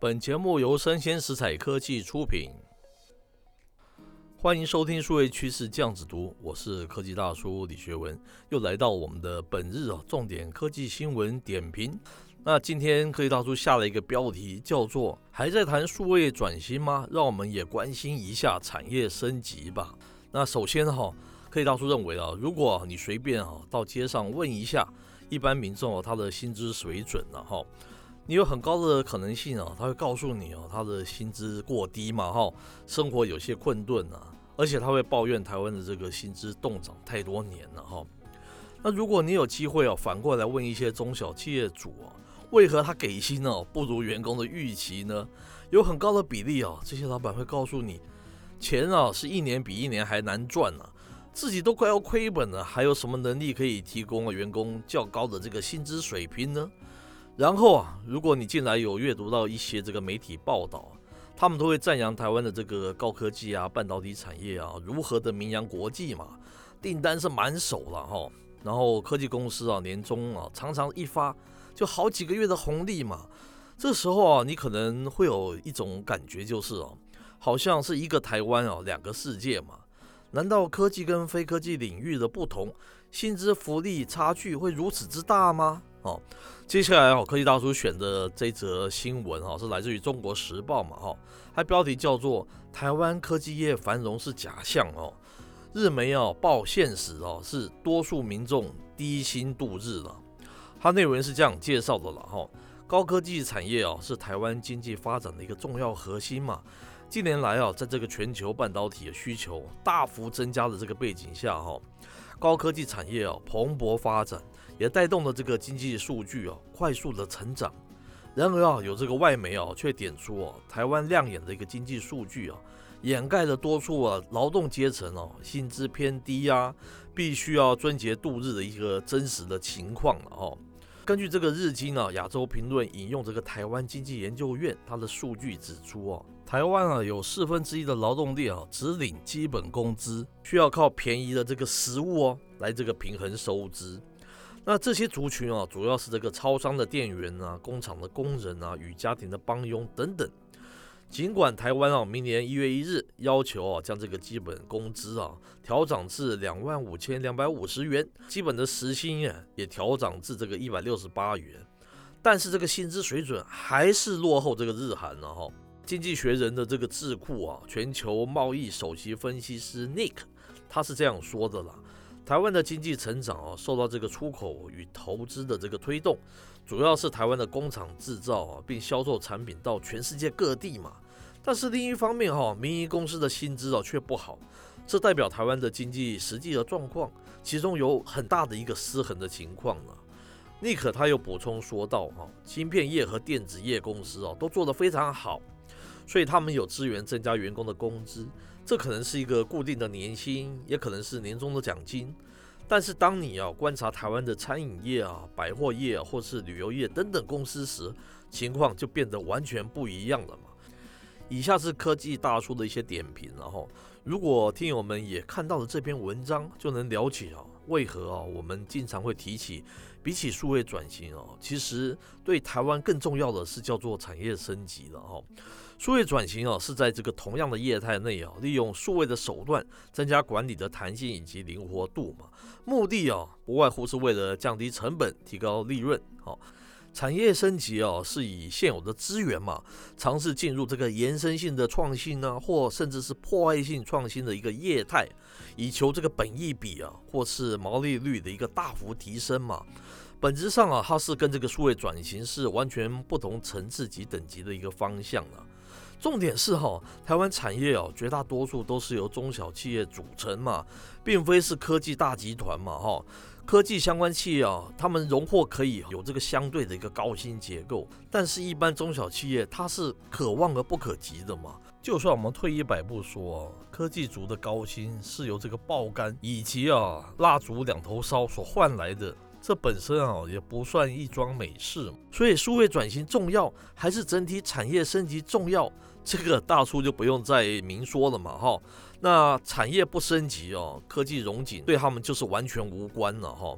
本节目由生鲜食材科技出品，欢迎收听数位趋势酱子读，我是科技大叔李学文，又来到我们的本日啊重点科技新闻点评。那今天科技大叔下了一个标题，叫做“还在谈数位转型吗？让我们也关心一下产业升级吧。”那首先哈，科技大叔认为啊，如果你随便啊到街上问一下一般民众他的薪资水准了哈。你有很高的可能性啊，他会告诉你哦，他的薪资过低嘛，哈，生活有些困顿啊，而且他会抱怨台湾的这个薪资冻涨太多年了哈。那如果你有机会哦，反过来问一些中小企业主啊，为何他给薪哦不如员工的预期呢？有很高的比例啊，这些老板会告诉你，钱啊是一年比一年还难赚啊，自己都快要亏本了，还有什么能力可以提供员工较高的这个薪资水平呢？然后啊，如果你近来有阅读到一些这个媒体报道，他们都会赞扬台湾的这个高科技啊、半导体产业啊，如何的名扬国际嘛，订单是满手了哈。然后科技公司啊，年终啊常常一发就好几个月的红利嘛。这时候啊，你可能会有一种感觉，就是哦，好像是一个台湾啊，两个世界嘛。难道科技跟非科技领域的不同，薪资福利差距会如此之大吗？哦，接下来哦，科技大叔选的这则新闻哈，是来自于《中国时报》嘛哈，它标题叫做“台湾科技业繁荣是假象哦，日媒哦报现实哦，是多数民众低薪度日了”。它内容是这样介绍的了哈，高科技产业哦是台湾经济发展的一个重要核心嘛。近年来啊，在这个全球半导体的需求大幅增加的这个背景下哈，高科技产业哦蓬勃发展。也带动了这个经济数据啊快速的成长。然而啊，有这个外媒啊却点出啊，台湾亮眼的一个经济数据啊，掩盖了多数啊劳动阶层哦薪资偏低呀，必须要撙节度日的一个真实的情况了哦。根据这个日经啊亚洲评论引用这个台湾经济研究院它的数据指出啊，台湾啊有四分之一的劳动力啊只领基本工资，需要靠便宜的这个食物哦来这个平衡收支。那这些族群啊，主要是这个超商的店员啊、工厂的工人啊、与家庭的帮佣等等。尽管台湾啊，明年一月一日要求啊，将这个基本工资啊调涨至两万五千两百五十元，基本的时薪啊也调涨至这个一百六十八元，但是这个薪资水准还是落后这个日韩了哈。经济学人的这个智库啊，全球贸易首席分析师 Nick，他是这样说的啦。台湾的经济成长啊，受到这个出口与投资的这个推动，主要是台湾的工厂制造啊，并销售产品到全世界各地嘛。但是另一方面哈，民营公司的薪资啊却不好，这代表台湾的经济实际的状况，其中有很大的一个失衡的情况呢。尼克他又补充说道哈，芯片业和电子业公司啊都做得非常好，所以他们有资源增加员工的工资。这可能是一个固定的年薪，也可能是年终的奖金。但是当你要观察台湾的餐饮业啊、百货业，或是旅游业等等公司时，情况就变得完全不一样了嘛。以下是科技大叔的一些点评，然后如果听友们也看到了这篇文章，就能了解啊，为何啊我们经常会提起，比起数位转型啊，其实对台湾更重要的是叫做产业升级了哈。数位转型啊，是在这个同样的业态内啊，利用数位的手段增加管理的弹性以及灵活度嘛。目的啊，不外乎是为了降低成本、提高利润。好，产业升级啊，是以现有的资源嘛，尝试进入这个延伸性的创新啊，或甚至是破坏性创新的一个业态，以求这个本益比啊，或是毛利率的一个大幅提升嘛。本质上啊，它是跟这个数位转型是完全不同层次及等级的一个方向了。重点是哈，台湾产业哦，绝大多数都是由中小企业组成嘛，并非是科技大集团嘛哈。科技相关企业啊，他们荣获可以有这个相对的一个高薪结构，但是一般中小企业它是可望而不可及的嘛。就算我们退一百步说，科技族的高薪是由这个爆肝以及啊蜡烛两头烧所换来的，这本身啊也不算一桩美事所以数位转型重要还是整体产业升级重要这个大叔就不用再明说了嘛哈。那产业不升级哦科技融紧对他们就是完全无关了哈。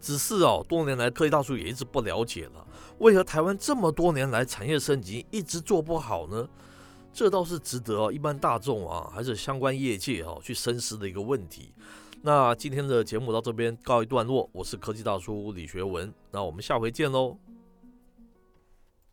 只是哦多年来科技大叔也一直不了解了为何台湾这么多年来产业升级一直做不好呢？这倒是值得一般大众啊还是相关业界啊去深思的一个问题。那今天的节目到这边告一段落我是科技大叔李学文那我们下回见喽。